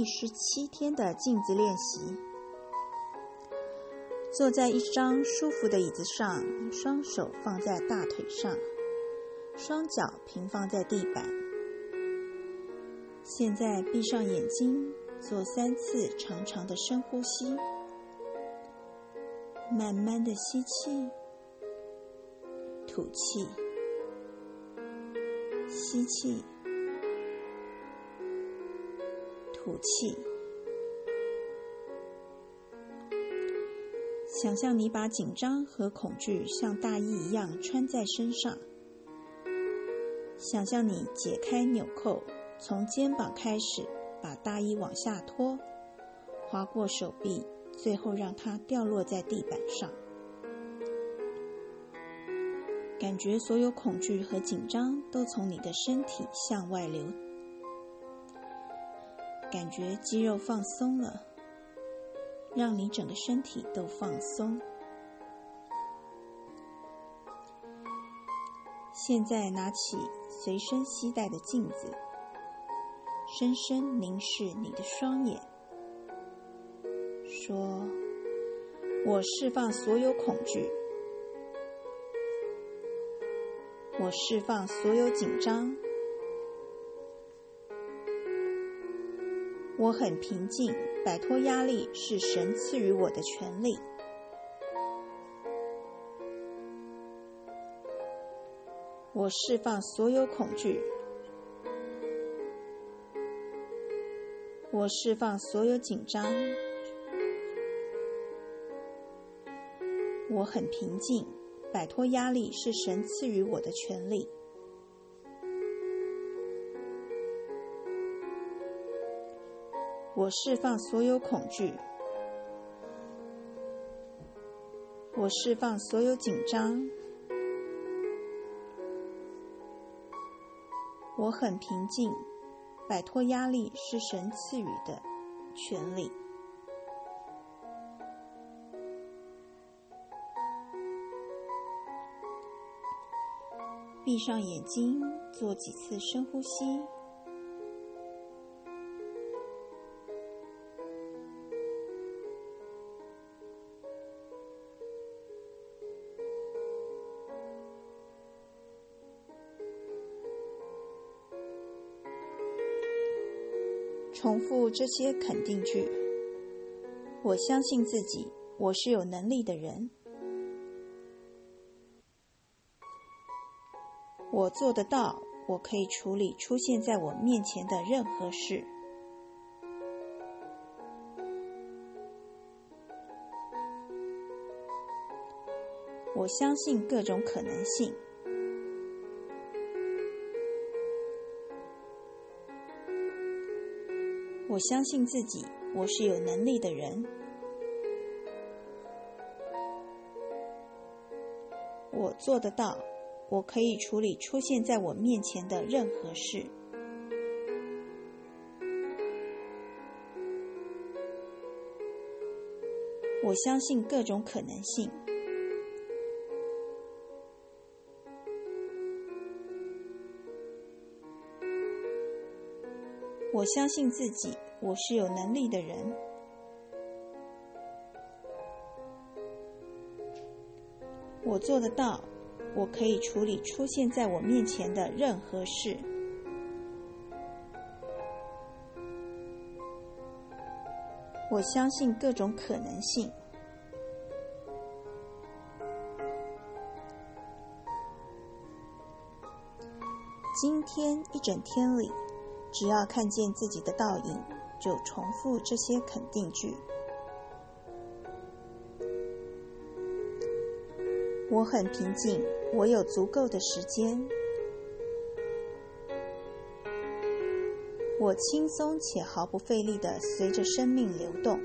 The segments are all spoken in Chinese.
第十七天的镜子练习。坐在一张舒服的椅子上，双手放在大腿上，双脚平放在地板。现在闭上眼睛，做三次长长的深呼吸，慢慢的吸气，吐气，吸气。吐气，想象你把紧张和恐惧像大衣一样穿在身上。想象你解开纽扣，从肩膀开始，把大衣往下拖，划过手臂，最后让它掉落在地板上。感觉所有恐惧和紧张都从你的身体向外流。感觉肌肉放松了，让你整个身体都放松。现在拿起随身携带的镜子，深深凝视你的双眼，说：“我释放所有恐惧，我释放所有紧张。”我很平静，摆脱压力是神赐予我的权利。我释放所有恐惧，我释放所有紧张。我很平静，摆脱压力是神赐予我的权利。我释放所有恐惧，我释放所有紧张。我很平静，摆脱压力是神赐予的权利。闭上眼睛，做几次深呼吸。重复这些肯定句。我相信自己，我是有能力的人。我做得到，我可以处理出现在我面前的任何事。我相信各种可能性。我相信自己，我是有能力的人。我做得到，我可以处理出现在我面前的任何事。我相信各种可能性。我相信自己，我是有能力的人。我做得到，我可以处理出现在我面前的任何事。我相信各种可能性。今天一整天里。只要看见自己的倒影，就重复这些肯定句。我很平静，我有足够的时间。我轻松且毫不费力的随着生命流动。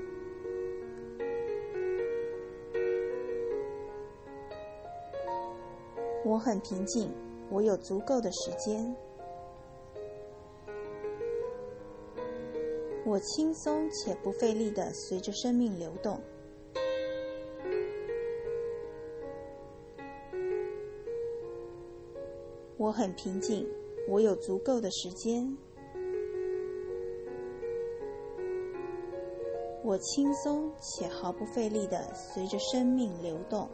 我很平静，我有足够的时间。我轻松且不费力的随着生命流动。我很平静，我有足够的时间。我轻松且毫不费力地随着生命流动。